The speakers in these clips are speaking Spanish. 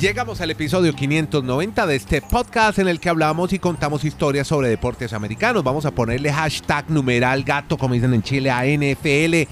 Llegamos al episodio 590 de este podcast en el que hablamos y contamos historias sobre deportes americanos. Vamos a ponerle hashtag numeral gato, como dicen en Chile, a NFL.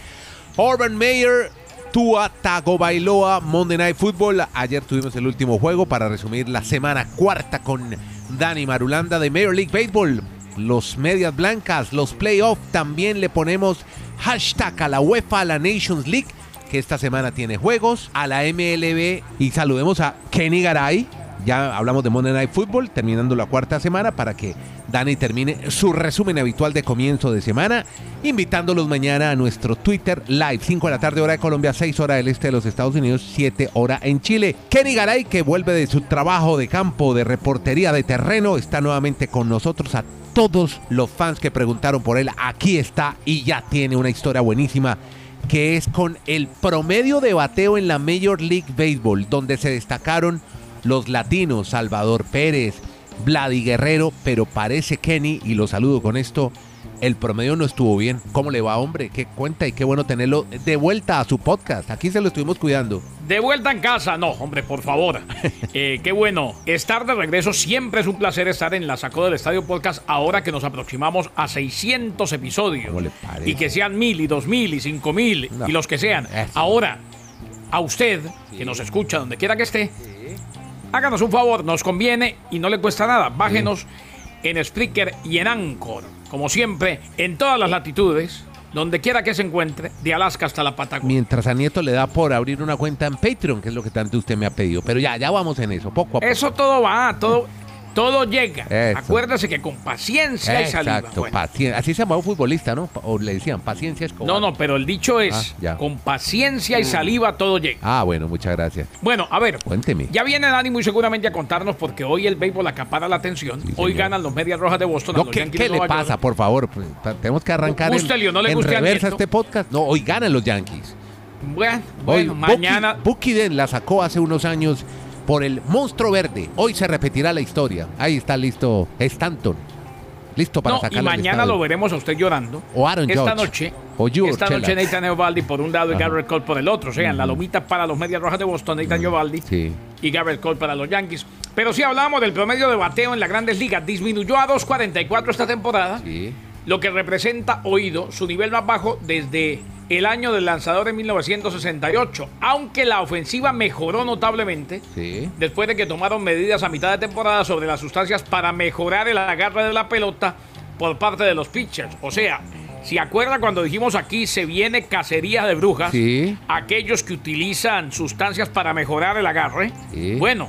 Urban Meyer, Tua Tagovailoa, Monday Night Football. Ayer tuvimos el último juego para resumir la semana cuarta con Dani Marulanda de Major League Baseball. Los medias blancas, los playoffs, también le ponemos hashtag a la UEFA, a la Nations League que esta semana tiene juegos, a la MLB y saludemos a Kenny Garay. Ya hablamos de Monday Night Football, terminando la cuarta semana para que Dani termine su resumen habitual de comienzo de semana, invitándolos mañana a nuestro Twitter live, 5 de la tarde hora de Colombia, 6 hora del este de los Estados Unidos, 7 hora en Chile. Kenny Garay, que vuelve de su trabajo de campo, de reportería de terreno, está nuevamente con nosotros a todos los fans que preguntaron por él. Aquí está y ya tiene una historia buenísima que es con el promedio de bateo en la Major League Baseball, donde se destacaron los latinos, Salvador Pérez, Vladi Guerrero, pero parece Kenny, y lo saludo con esto, el promedio no estuvo bien. ¿Cómo le va, hombre? ¿Qué cuenta? Y qué bueno tenerlo de vuelta a su podcast. Aquí se lo estuvimos cuidando. De vuelta en casa, no, hombre, por favor. Eh, qué bueno. Estar de regreso siempre es un placer estar en la Sacó del Estadio Podcast ahora que nos aproximamos a 600 episodios. Y que sean mil y dos mil y cinco mil No. y los que sean. Eso. Ahora, a usted que nos escucha donde quiera que esté, háganos un favor, nos conviene y no le cuesta nada. Bájenos en Spreaker y en Anchor. Como siempre, en todas las latitudes, donde quiera que se encuentre, de Alaska hasta la Patagonia. Mientras a Nieto le da por abrir una cuenta en Patreon, que es lo que tanto usted me ha pedido. Pero ya, ya vamos en eso, poco a poco. Eso todo va, todo, todo llega. Eso. Acuérdese que con paciencia y saliva. Exacto, Bueno, paciencia. Así se llamaba un futbolista, ¿no? O le decían, paciencia es no, no, pero el dicho es, Ah, ya. con paciencia y saliva todo llega. Ah, bueno, muchas gracias. Bueno, a ver, Cuénteme. ya viene Dani muy seguramente a contarnos porque hoy el béisbol acapara la atención. Sí, hoy ganan los Medias Rojas de Boston. a No, los ¿qué, Yankees qué de le pasa, York. por favor? Pues, tenemos que arrancar en, no le en reversa este podcast. No, hoy ganan los Yankees. Bueno, Hoy bueno, mañana. Bucky, Bucky Dent la sacó hace unos años por el monstruo verde. Hoy se repetirá la historia. Ahí está listo Stanton. Listo para No, y sacarlo del mañana lo veremos a usted llorando. O Aaron Esta noche. O George esta noche. Nathan Eovaldi por un lado y. Garrett Cole por el otro. O sea, en la lomita para los Medias Rojas de Boston, Nathan Eovaldi. Sí. y Garrett Cole para los Yankees. Pero sí hablamos del promedio de bateo en las grandes ligas. Disminuyó a 2.44 esta temporada, Sí. lo que representa, oído, su nivel más bajo desde el año del lanzador en 1968. Aunque la ofensiva mejoró notablemente Sí. después de que tomaron medidas a mitad de temporada sobre las sustancias para mejorar el agarre de la pelota por parte de los pitchers. O sea, si acuerda cuando dijimos aquí se viene cacería de brujas, Sí. aquellos que utilizan sustancias para mejorar el agarre, Sí. bueno,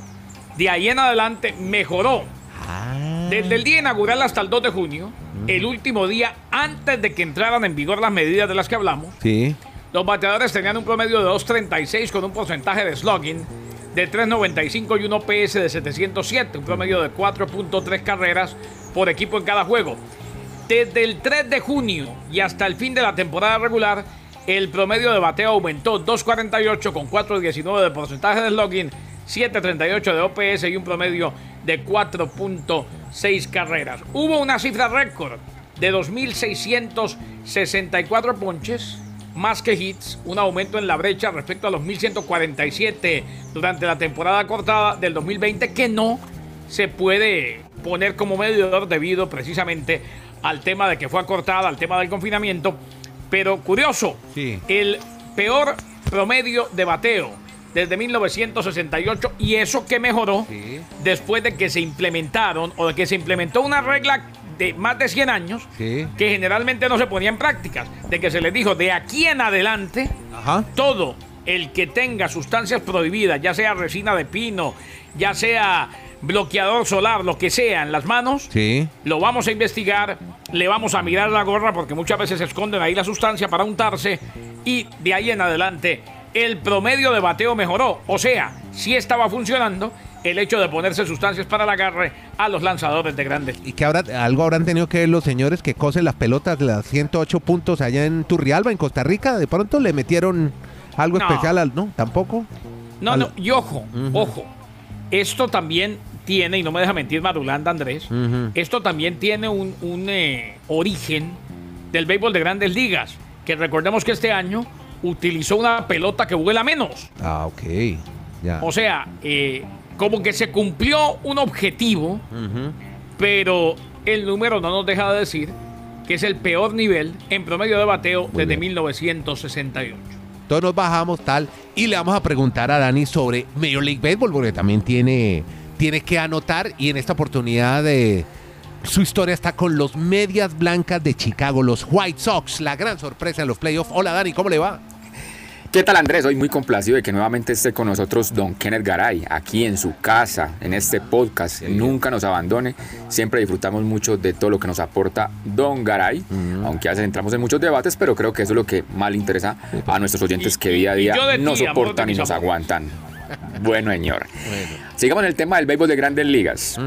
de ahí en adelante mejoró. Ah. Desde el día inaugural hasta el 2 de junio, el último día antes de que entraran en vigor las medidas de las que hablamos, Sí. los bateadores tenían un promedio de 2.36 con un porcentaje de slugging de 3.95 y un OPS de 707, un promedio de 4.3 carreras por equipo en cada juego. Desde el 3 de junio y hasta el fin de la temporada regular, el promedio de bateo aumentó 2.48 con 4.19 de porcentaje de slugging, 7.38 de OPS y un promedio de 4.6 carreras. Hubo una cifra récord de 2.664 ponches, más que hits, un aumento en la brecha respecto a los 1.147 durante la temporada cortada del 2020 que no se puede poner como medidor debido precisamente al tema de que fue acortada, al tema del confinamiento. Pero curioso, Sí. el peor promedio de bateo desde 1968 y eso que mejoró Sí. después de que se implementaron o de que se implementó una regla de más de 100 años Sí. que generalmente no se ponía en prácticas, de que se les dijo de aquí en adelante Ajá. todo el que tenga sustancias prohibidas, ya sea resina de pino, ya sea bloqueador solar, lo que sea en las manos, Sí. lo vamos a investigar, le vamos a mirar la gorra porque muchas veces se esconden ahí la sustancia para untarse y de ahí en adelante el promedio de bateo mejoró. O sea, sí estaba funcionando el hecho de ponerse sustancias para el agarre a los lanzadores de grandes. ¿Y que habrá, algo habrán tenido que ver los señores que cosen las pelotas, las 108 puntos allá en Turrialba, en Costa Rica? De pronto le metieron algo No. especial al. No, tampoco. No, Al- no, y ojo, ojo. Esto también tiene, y no me deja mentir Marulanda Andrés, esto también tiene un, un, eh, origen del béisbol de grandes ligas. Que recordemos que este año utilizó una pelota que vuela menos. Ah, ok. Ya. O sea, eh, como que se cumplió un objetivo, pero el número no nos deja de decir que es el peor nivel en promedio de bateo desde bien. 1968. Entonces nos bajamos tal y le vamos a preguntar a Dani sobre Major League Baseball porque también tiene, tiene que anotar y en esta oportunidad de su historia está con los Medias Blancas de Chicago, los White Sox, la gran sorpresa en los playoffs. Hola Dani, ¿cómo le va? ¿Qué tal Andrés? Hoy muy complacido de que nuevamente esté con nosotros don Kenneth Garay, aquí en su casa, en este podcast. Nunca nos abandone, siempre disfrutamos mucho de todo lo que nos aporta don Garay, aunque ya entramos en muchos debates, pero creo que eso es lo que más le interesa a nuestros oyentes que día a día nos soportan y nos aguantan. Bueno, señor. Sigamos en el tema del béisbol de grandes ligas.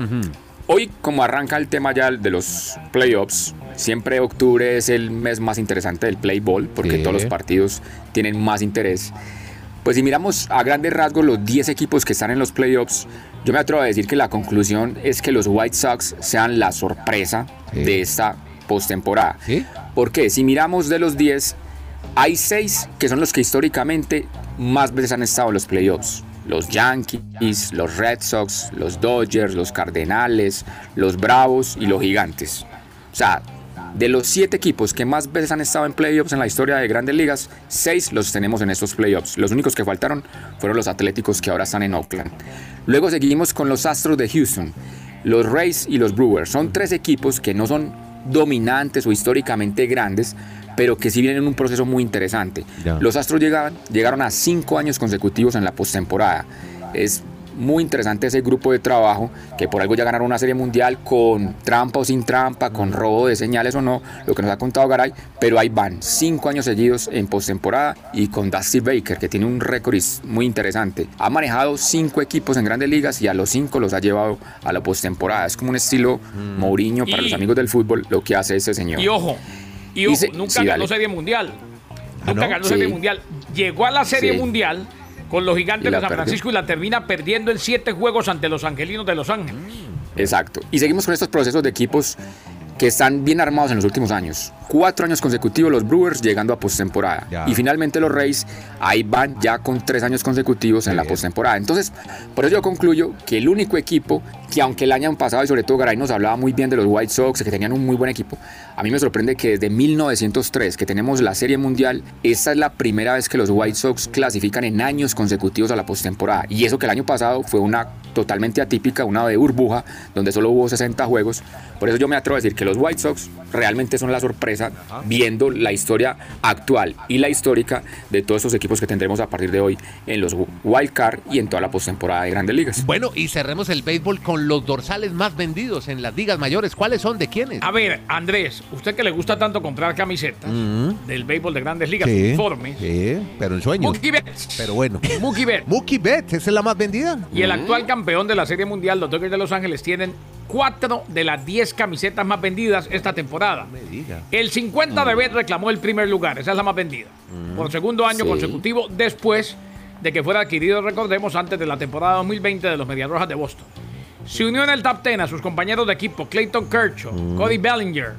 Hoy, como arranca el tema ya de los playoffs, siempre octubre es el mes más interesante del play ball, porque Sí. todos los partidos tienen más interés. Pues si miramos a grandes rasgos los 10 equipos que están en los playoffs, yo me atrevo a decir que la conclusión es que los White Sox sean la sorpresa Sí. de esta postemporada. ¿Sí? Porque si miramos de los 10, hay 6 que son los que históricamente más veces han estado en los playoffs. Los Yankees, los Red Sox, los Dodgers, los Cardenales, los Bravos y los Gigantes. O sea, de los 7 equipos que más veces han estado en playoffs en la historia de grandes ligas, 6 los tenemos en estos playoffs. Los únicos que faltaron fueron los Atléticos que ahora están en Oakland. Luego seguimos con los Astros de Houston, los Rays y los Brewers. Son tres equipos que no son dominantes o históricamente grandes, pero que sí vienen en un proceso muy interesante. Los Astros llegaban, llegaron a cinco años consecutivos en la postemporada. Es muy interesante ese grupo de trabajo que por algo ya ganaron una serie mundial con trampa o sin trampa, con robo de señales o no, lo que nos ha contado Garay, pero ahí van cinco años seguidos en postemporada y con Dusty Baker que tiene un récord muy interesante. Ha manejado cinco equipos en grandes ligas y a los cinco los ha llevado a la postemporada. Es como un estilo Mourinho para Y- los amigos del fútbol lo que hace ese señor. Y ojo, y Y ojo, se- nunca sí, ganó dale. Serie Mundial. ¿Ah, Nunca no? ganó Sí. Serie Mundial. Llegó a la Serie Sí. Mundial con los gigantes de San perdió. Francisco y la termina perdiendo en siete juegos ante los angelinos de Los Ángeles. Exacto. Y seguimos con estos procesos de equipos que están bien armados en los últimos años. Cuatro años consecutivos los Brewers llegando a postemporada. Ya. Y finalmente los Rays ahí van ya con tres años consecutivos en la postemporada. Entonces, por eso yo concluyo que el único equipo que aunque el año pasado y sobre todo Garay nos hablaba muy bien de los White Sox, que tenían un muy buen equipo, a mí me sorprende que desde 1903 que tenemos la Serie Mundial, esta es la primera vez que los White Sox clasifican en años consecutivos a la postemporada. Y eso que el año pasado fue una totalmente atípica, una de burbuja, donde solo hubo 60 juegos. Por eso yo me atrevo a decir que los White Sox realmente son la sorpresa viendo la historia actual y la histórica de todos estos equipos que tendremos a partir de hoy en los Wild Card y en toda la postemporada de Grandes Ligas. Bueno, y cerremos el béisbol con los dorsales más vendidos en las ligas mayores. ¿Cuáles son? ¿De quiénes? A ver, Andrés, usted que le gusta tanto comprar camisetas del béisbol de grandes ligas, Sí, uniformes. sí, pero en sueños. Mookie Betts. Pero bueno. Mookie Betts. Mookie Betts, ¿esa es la más vendida? Y el actual campeón de la Serie Mundial, los Dodgers de Los Ángeles, tienen cuatro de las 10 camisetas más vendidas esta temporada. me diga. El 50 de Bet reclamó el primer lugar, esa es la más vendida. Por segundo año Sí. consecutivo, después de que fuera adquirido, recordemos, antes de la temporada 2020 de los Medias Rojas de Boston. Se unió en el top 10 a sus compañeros de equipo Clayton Kershaw, Cody Bellinger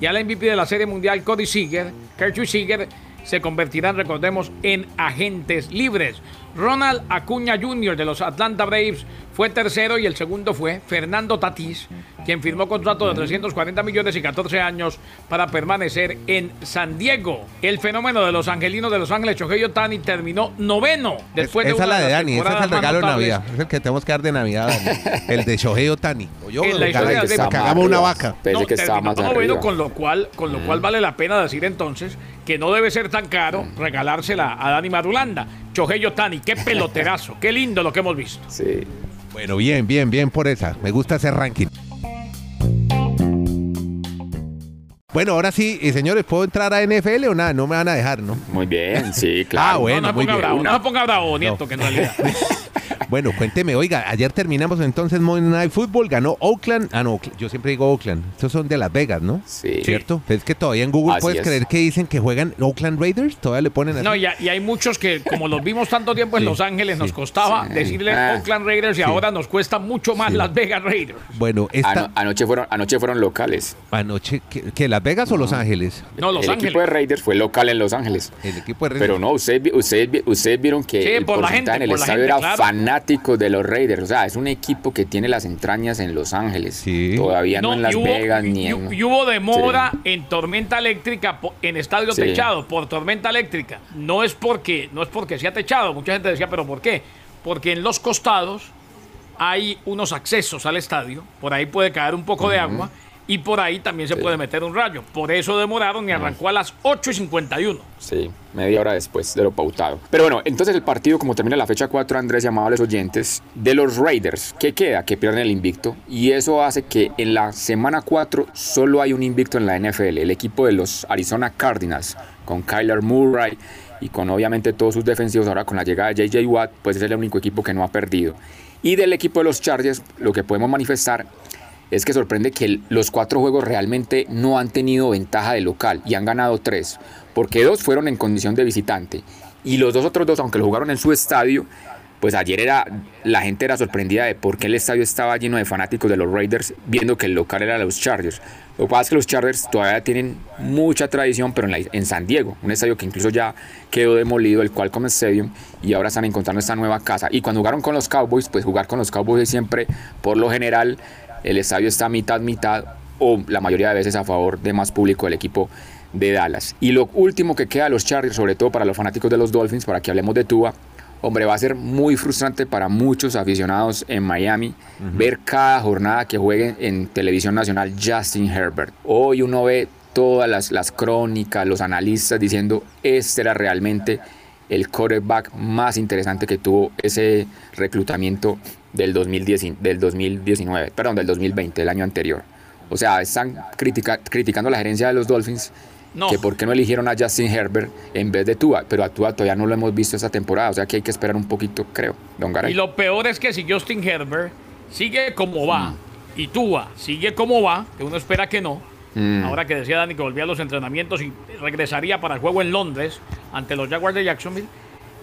y al MVP de la Serie Mundial Cody Seager. Kershaw y Seager se convertirán, recordemos, en agentes libres. Ronald Acuña Jr. de los Atlanta Braves fue tercero y el segundo fue Fernando Tatís, quien firmó contrato de 340 millones y 14 años para permanecer en San Diego. El fenómeno de los angelinos de Los Ángeles, Shohei Otani, terminó noveno después Es- de esa es una la de Dani, ese es el regalo de Navidad. Es el que tenemos que dar de Navidad, Dani. El de Shohei Otani. Yo, En la historia que cagamos una vaca. No, que terminó noveno, con lo cual, con lo cual vale la pena decir entonces que no debe ser tan caro regalársela a Dani Marulanda. Shohei Otani, qué peloterazo, qué lindo lo que hemos visto. Sí. Bueno, bien, bien, bien por esa. Me gusta ese ranking. Bueno, ahora sí, y señores, ¿puedo entrar a NFL o nada? No me van a dejar, ¿no? Muy bien, sí, claro. Ah, bueno. no, no muy ponga bien. bravo, Una- no se ponga bravo, Nieto, que en realidad. bueno, cuénteme, oiga, ayer terminamos entonces Monday Night Football, ganó Oakland. Ah, no, yo siempre digo Oakland. Estos son de Las Vegas, ¿no? Sí. ¿Cierto? Es que todavía en Google Así puedes es. creer que dicen que juegan Oakland Raiders. Todavía le ponen así. No, y, y hay muchos que, como los vimos tanto tiempo en Sí, Los Ángeles, nos costaba Sí. decirle Ah. Oakland Raiders y ahora nos cuesta mucho más Sí. Las Vegas Raiders. Bueno, esta Ano- anoche, fueron, anoche fueron locales. anoche, ¿qué, qué, Las Vegas o Los Ángeles? No, Los el Ángeles. equipo de Raiders fue local en Los Ángeles. El equipo de Raiders. Pero no, ustedes, vi- ustedes, vi- ustedes vieron que Sí, el por la gente, en el por la estadio gente, era claro. Fanático de los Raiders. O sea, es un equipo que tiene las entrañas en Los Ángeles. Sí. Todavía no, en Las hubo, Vegas y- ni y- en... y hubo demora en tormenta eléctrica en estadio Sí. techado por tormenta eléctrica. No es porque no es porque sea techado. Mucha gente decía, pero ¿por qué? Porque en los costados hay unos accesos al estadio. Por ahí puede caer un poco de agua y por ahí también se puede meter un rayo. Por eso demoraron y arrancó a las 8 y 51. Sí, media hora después de lo pautado. Pero bueno, entonces el partido, como termina la fecha 4, Andrés y amables oyentes, de los Raiders, ¿qué queda? Que pierden el invicto. Y eso hace que en la semana 4 solo hay un invicto en la NFL. El equipo de los Arizona Cardinals, con Kyler Murray y con obviamente todos sus defensivos, ahora con la llegada de JJ Watt, pues es el único equipo que no ha perdido. Y del equipo de los Chargers, lo que podemos manifestar es que sorprende que los cuatro juegos realmente no han tenido ventaja de local y han ganado tres, porque dos fueron en condición de visitante y los dos otros dos, aunque lo jugaron en su estadio, pues ayer era la gente era sorprendida de por qué el estadio estaba lleno de fanáticos de los Raiders, viendo que el local era los Chargers. Lo que pasa es que los Chargers todavía tienen mucha tradición, pero en, la- San Diego, un estadio que incluso ya quedó demolido, el Qualcomm Stadium, y ahora están encontrando esta nueva casa. Y cuando jugaron con los Cowboys, pues jugar con los Cowboys siempre, por lo general, el estadio está mitad, mitad, o la mayoría de veces a favor de más público del equipo de Dallas. Y lo último que queda a los Chargers, sobre todo para los fanáticos de los Dolphins, para que hablemos de Tua, hombre, va a ser muy frustrante para muchos aficionados en Miami ver cada jornada que juegue en televisión nacional Justin Herbert. Hoy uno ve todas las, las crónicas, los analistas diciendo este era realmente el quarterback más interesante que tuvo ese reclutamiento del, 2010, del 2019, perdón, del 2020, el año anterior. O sea, están critica- criticando la gerencia de los Dolphins No. que por qué no eligieron a Justin Herbert en vez de Tua, pero a Tua todavía no lo hemos visto esta temporada, o sea que hay que esperar un poquito, creo, Don Garay. Y lo peor es que si Justin Herbert sigue como va Mm. y Tua sigue como va, que uno espera que no, Mm. ahora que decía Dani que volvía a los entrenamientos y regresaría para el juego en Londres ante los Jaguars de Jacksonville,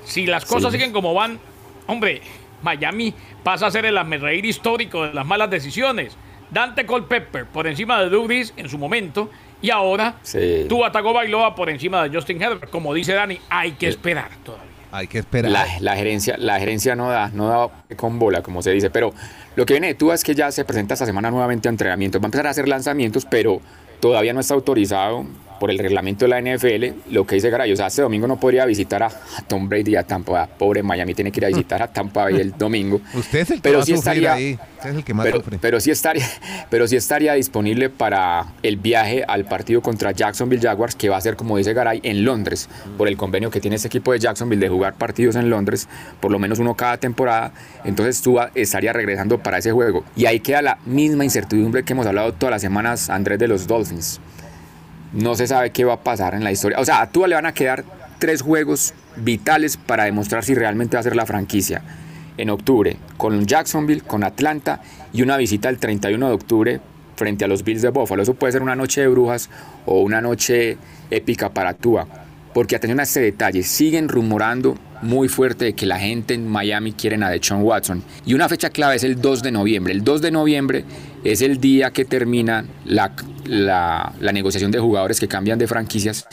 si las cosas Sí. siguen como van, hombre, Miami pasa a ser el reír histórico de las malas decisiones. Dante Culpepper por encima de Brees en su momento y ahora Sí. Tua Tagovailoa por encima de Justin Herbert. Como dice Dani, hay que esperar todavía. Hay que esperar. La, gerencia, la gerencia no da, no da con bola, como se dice. Pero lo que viene de Tua es que ya se presenta esta semana nuevamente a entrenamientos. Va a empezar a hacer lanzamientos, pero todavía no está autorizado por el reglamento de la NFL. Lo que dice Garay, o sea, este domingo no podría visitar a, a Tom Brady y a Tampa. Pobre Miami tiene que ir a visitar a Tampa Bay el domingo. Usted es el que pero a sí estaría, ahí. Usted es el que más pero, sufre. pero sí estaría, pero sí estaría disponible para el viaje al partido contra Jacksonville Jaguars, que va a ser, como dice Garay, en Londres, por el convenio que tiene este equipo de Jacksonville de jugar partidos en Londres, por lo menos uno cada temporada. Entonces Tua estaría regresando para ese juego. Y ahí queda la misma incertidumbre que hemos hablado todas las semanas, Andrés, de los Dolphins. No se sabe qué va a pasar en la historia. O sea, a Tua le van a quedar tres juegos vitales para demostrar si realmente va a ser la franquicia. En octubre, con Jacksonville, con Atlanta y una visita el 31 de octubre frente a los Bills de Buffalo. Eso puede ser una noche de brujas o una noche épica para Tua. Porque atención a este detalle, siguen rumorando muy fuerte de que la gente en Miami quieren a Deshaun Watson. Y una fecha clave es el 2 de noviembre. El 2 de noviembre es el día que termina la, la, la negociación de jugadores que cambian de franquicias.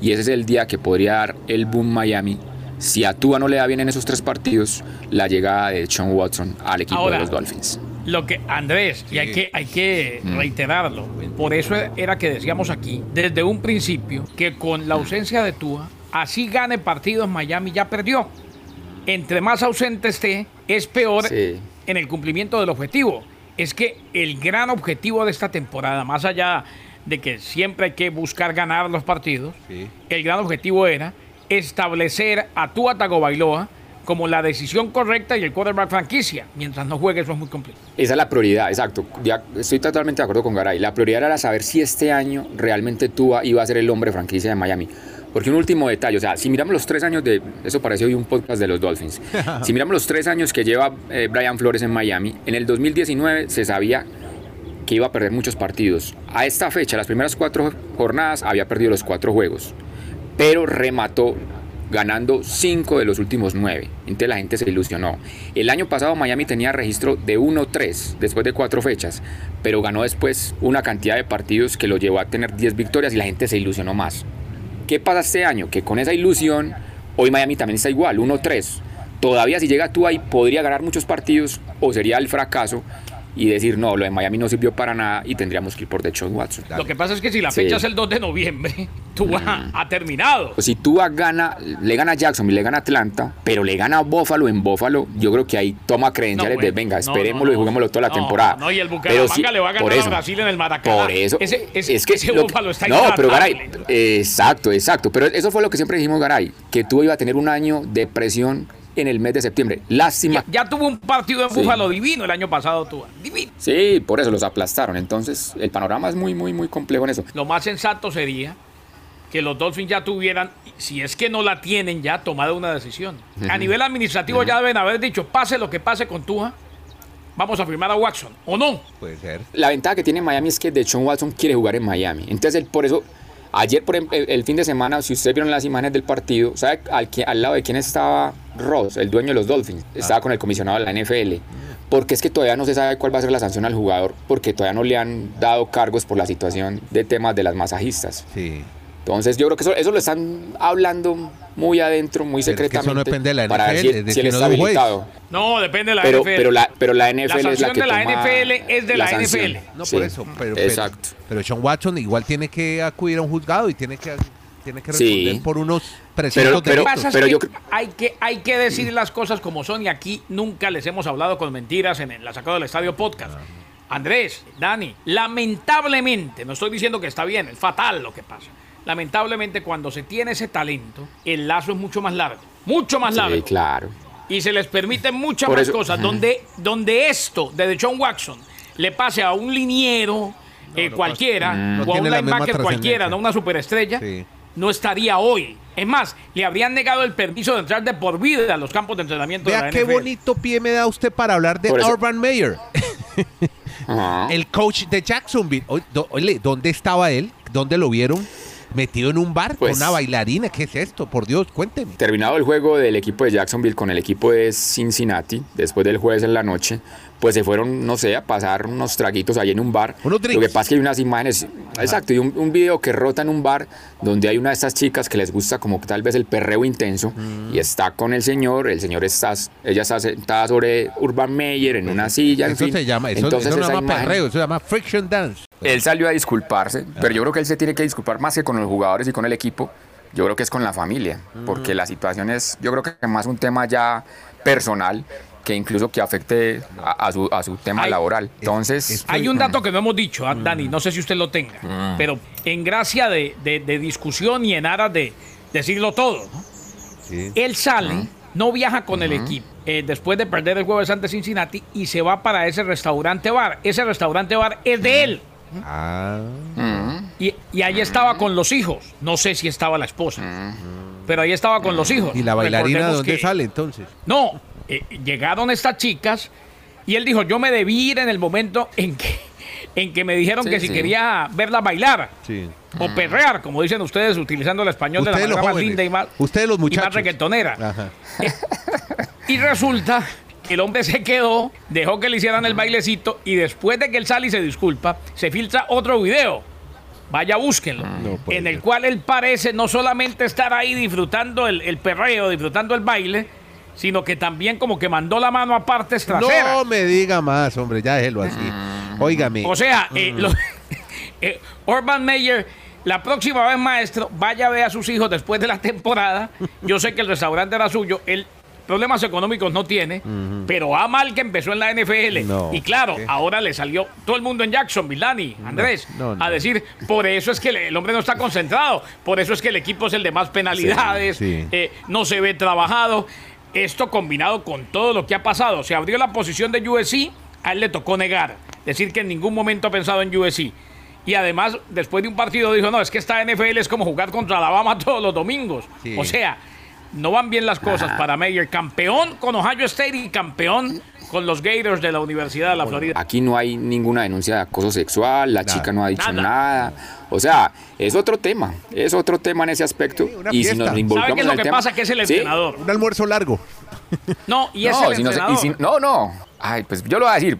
Y ese es el día que podría dar el boom Miami. Si a Tua no le da bien en esos tres partidos, la llegada de Deshaun Watson al equipo Ahora, de los Dolphins. Lo que, Andrés, y hay que, hay que reiterarlo, por eso era que decíamos aquí, desde un principio, que con la ausencia de Tua, así gane partidos, Miami ya perdió. Entre más ausente esté, es peor Sí. en el cumplimiento del objetivo. Es que el gran objetivo de esta temporada, más allá de que siempre hay que buscar ganar los partidos, Sí. el gran objetivo era establecer a Tua Tagovailoa como la decisión correcta y el quarterback franquicia. Mientras no juegue, eso es muy complicado. Esa es la prioridad, exacto. Ya estoy totalmente de acuerdo con Garay. La prioridad era saber si este año realmente Tua iba a ser el hombre franquicia de Miami. Porque un último detalle, o sea, si miramos los tres años de, eso parece hoy un podcast de los Dolphins, si miramos los tres años que lleva eh, Brian Flores en Miami, en el 2019 se sabía que iba a perder muchos partidos. A esta fecha, las primeras cuatro jornadas, había perdido los cuatro juegos, pero remató ganando cinco de los últimos nueve. Entonces la gente se ilusionó. El año pasado Miami tenía registro de 1-3 después de cuatro fechas, pero ganó después una cantidad de partidos que lo llevó a tener 10 victorias y la gente se ilusionó más. ¿Qué pasa este año? Que con esa ilusión, hoy Miami también está igual, 1-3. Todavía si llega tú ahí podría ganar muchos partidos o sería el fracaso y decir, no, lo de Miami no sirvió para nada y tendríamos que ir por Deshaun Watson. Lo que pasa es que si la fecha es el 2 de noviembre, Tua mm. ha terminado. Pues si Tua gana, le gana a Jackson y le gana a Atlanta, pero le gana a Buffalo en Buffalo, yo creo que ahí toma credenciales de, venga, esperémoslo y juguémoslo toda la temporada. No, y el Bucaramanga le va a ganar a Brasil en el Maracaná. Por eso. Ese, es que ese Buffalo está No, pero Garay, exacto, exacto. Pero eso fue lo que siempre dijimos, Garay, que Tua iba a tener un año de presión en el mes de septiembre. Lástima. Ya, tuvo un partido en Búfalo divino el año pasado, tuvo. Divino. Sí, por eso los aplastaron. Entonces, el panorama es muy, muy, muy complejo en eso. Lo más sensato sería que los Dolphins ya tuvieran, si es que no la tienen ya, tomado una decisión. A nivel administrativo ya deben haber dicho, pase lo que pase con Tua, vamos a firmar a Watson, ¿o no? Puede ser. La ventaja que tiene Miami es que de hecho Watson quiere jugar en Miami. Entonces, por eso Ayer, por el, fin de semana, si ustedes vieron las imágenes del partido, ¿sabe al, al lado de quién estaba Ross, el dueño de los Dolphins? Ah. Estaba con el comisionado de la NFL. Porque es que todavía no se sabe cuál va a ser la sanción al jugador, porque todavía no le han dado cargos por la situación de temas de las masajistas. Sí. Entonces yo creo que eso, eso lo están hablando muy adentro, muy secretamente. eso no depende de la NFL, para ver si, él está habilitado. No, depende de la pero, NFL. Pero la, pero la NFL la es la que de la NFL es de la, NFL. No, por eso. Pero, exacto. Pero, Sean Watson igual tiene que acudir a un juzgado y tiene que, tiene que responder por unos presuntos pero, pero, yo... hay, que, hay que decir las cosas como son y aquí nunca les hemos hablado con mentiras en la sacada del estadio podcast. Andrés, Dani, lamentablemente, no estoy diciendo que está bien, es fatal lo que pasa lamentablemente cuando se tiene ese talento, el lazo es mucho más largo, mucho más largo. Sí, claro. Y se les permiten muchas más cosas. Donde, donde esto de John Watson le pase a un liniero eh, cualquiera o a un linebacker cualquiera, no una superestrella, no estaría hoy. Es más, le habrían negado el permiso de entrar de por vida a los campos de entrenamiento Vea de la qué bonito pie me da usted para hablar de Urban Meyer. el coach de Jacksonville. Oye, ¿dónde estaba él? ¿Dónde lo vieron? Metido en un bar con pues una bailarina. ¿Qué es esto? Por Dios, cuénteme. Terminado el juego del equipo de Jacksonville con el equipo de Cincinnati, después del jueves en la noche, pues se fueron, no sé, a pasar unos traguitos ahí en un bar. Lo que pasa es que hay unas imágenes, exacto, y un, video que rota en un bar donde hay una de estas chicas que les gusta como tal vez el perreo intenso mm. y está con el señor, el señor está, ella está sentada sobre Urban Meyer en una silla, eso se llama, eso, Entonces, eso no se llama perreo, eso se llama friction dance. Él salió a disculparse, pero yo creo que él se tiene que disculpar más que con los jugadores y con el equipo, yo creo que es con la familia, porque mm. la situación es, yo creo que más un tema ya personal que incluso que afecte a, su, a su, tema laboral. Entonces... hay un dato que no hemos dicho, ah, Dani, no sé si usted lo tenga, mm. pero en gracia de, de, discusión y en aras de decirlo todo, él sale, mm. no viaja con el equipo. Eh, después de perder el jueves ante Cincinnati y se va para ese restaurante bar. Ese restaurante bar es de él. Ah. Y, y ahí estaba con los hijos. No sé si estaba la esposa. Pero ahí estaba con los hijos. ¿Y la bailarina de dónde sale entonces? No, eh, llegaron estas chicas y él dijo, yo me debí ir en el momento en que, en que me dijeron que si quería verla bailar o perrear, como dicen ustedes, utilizando el español de la manera más linda y más, ustedes los muchachos. reggaetonera. Eh, y resulta que el hombre se quedó, dejó que le hicieran el bailecito y después de que él sale y se disculpa, se filtra otro video. Vaya, búsquenlo. en el cual él parece no solamente estar ahí disfrutando el, el perreo, disfrutando el baile, sino que también como que mandó la mano a partes traseras. No me diga más, hombre, ya déjelo así. Óigame. O sea, eh, mm. eh, Urban Meyer, la próxima vez, maestro, vaya a ver a sus hijos después de la temporada. Yo sé que el restaurante era suyo. Él problemas económicos no tiene, pero a mal que empezó en la NFL. y claro, ahora le salió todo el mundo en Jackson, Milani, Andrés, a decir, por eso es que el hombre no está concentrado, por eso es que el equipo es el de más penalidades, eh, no se ve trabajado. Esto combinado con todo lo que ha pasado, se abrió la posición de USC, a él le tocó negar, decir que en ningún momento ha pensado en USC. Y además, después de un partido dijo, no, es que esta NFL es como jugar contra Alabama todos los domingos. Sí. O sea, no van bien las cosas para Mayer. Campeón con Ohio State y campeón con los Gators de la Universidad de la Florida. Aquí no hay ninguna denuncia de acoso sexual, la Nada. chica no ha dicho Nada. nada. O sea, es otro tema, es otro tema en ese aspecto. y si nos ¿Sabe involucramos qué es en lo el que tema- pasa? Que es el Sí. entrenador. Un almuerzo largo. No, y es no, el si no, se- y entrenador. si- no, no. Ay, pues yo lo voy a decir.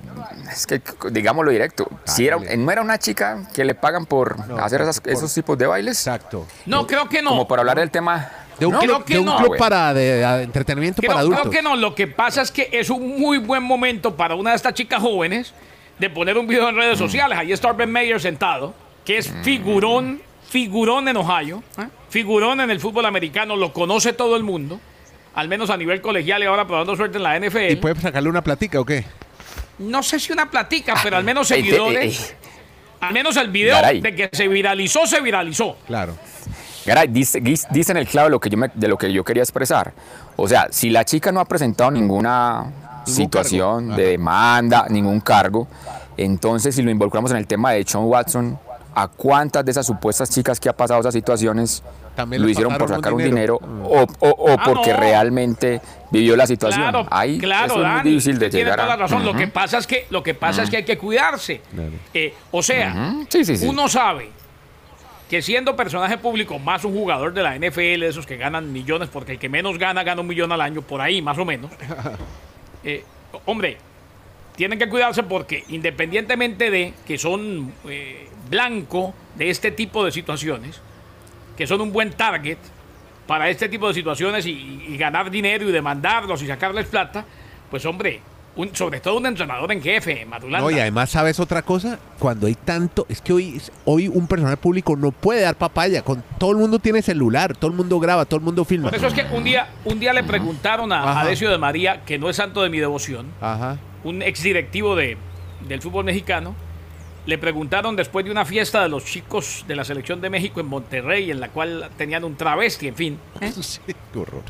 Es que digámoslo directo. Si era, no era una chica que le pagan por No, hacer por- esas- por- esos tipos de bailes, Exacto. No, creo que no. como para hablar del tema. De un No, club, creo que de un no, club güey. para de, de entretenimiento Creo, para creo adultos. que no. Lo que pasa es que es un muy buen momento para una de estas chicas jóvenes de poner un video en Mm. redes sociales. Ahí está Ben Mayer sentado, que es figurón, figurón en Ohio, ¿eh? figurón en el fútbol americano, lo conoce todo el mundo, al menos a nivel colegial y ahora probando suerte en la NFL. ¿Y puede sacarle una platica o qué? No sé si una platica, pero al menos Ey, te- seguidores. Al menos el video de que se viralizó, se viralizó. Claro. Garay, dice, en el clavo lo que yo me- de lo que yo quería expresar. O sea, si la chica no ha presentado ninguna situación cargo. de demanda, ningún cargo, entonces si lo involucramos en el tema de Sean Watson, ¿a cuántas de esas supuestas chicas que ha pasado esas situaciones También lo hicieron por un sacar un dinero? dinero, o, o- o Ah, porque no. realmente vivió la situación? Claro, Ahí claro, eso es Dani, muy difícil de usted tiene llegar toda la razón. Lo que pasa es que lo que pasa es que hay que cuidarse. Eh, o sea, Ujú, sí, sí, sí. uno sabe que siendo personaje público más un jugador de la NFL, de esos que ganan millones, porque el que menos gana gana un millón al año, por ahí más o menos. Eh, hombre, tienen que cuidarse porque independientemente de que son eh, blanco de este tipo de situaciones, que son un buen target para este tipo de situaciones y, y ganar dinero y demandarlos y sacarles plata, pues hombre, un- sobre todo un entrenador en jefe, Madulanda. No, y además, ¿sabes otra cosa? Cuando hay tanto, es que hoy, hoy un personal público no puede dar papaya. Con, todo el mundo tiene celular, todo el mundo graba, todo el mundo filma. Por eso es que un día, un día le preguntaron a, Ajá. a Decio de María, que no es santo de mi devoción, Ajá. un exdirectivo de, del fútbol mexicano, le preguntaron después de una fiesta de los chicos de la selección de México en Monterrey, en la cual tenían un travesti, en fin. Sí, qué horror.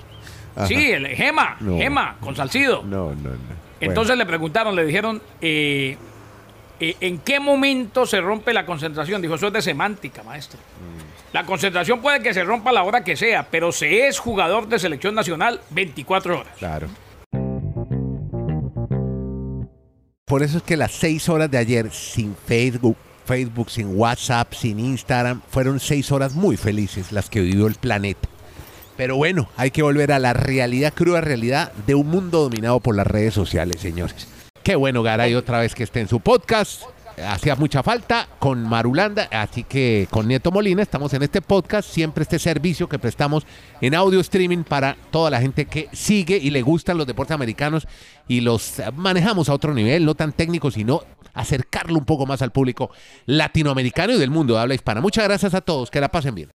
Ajá. Sí, el Gema, No. Gema, con Salcido. No, no, no. Entonces le preguntaron, le dijeron, eh, eh, ¿en qué momento se rompe la concentración? Dijo, eso es de semántica, maestro. Mm. La concentración puede que se rompa a la hora que sea, pero se es jugador de selección nacional 24 horas. Claro. Por eso es que las seis horas de ayer, sin Facebook, Facebook, sin WhatsApp, sin Instagram, fueron seis horas muy felices las que vivió el planeta. Pero bueno, hay que volver a la realidad, cruda realidad de un mundo dominado por las redes sociales, señores. Qué bueno, Garay, otra vez que esté en su podcast. Hacía mucha falta con Marulanda, así que con Nieto Molina estamos en este podcast, siempre este servicio que prestamos en audio streaming para toda la gente que sigue y le gustan los deportes americanos y los manejamos a otro nivel, no tan técnico, sino acercarlo un poco más al público latinoamericano y del mundo de habla hispana. Muchas gracias a todos, que la pasen bien.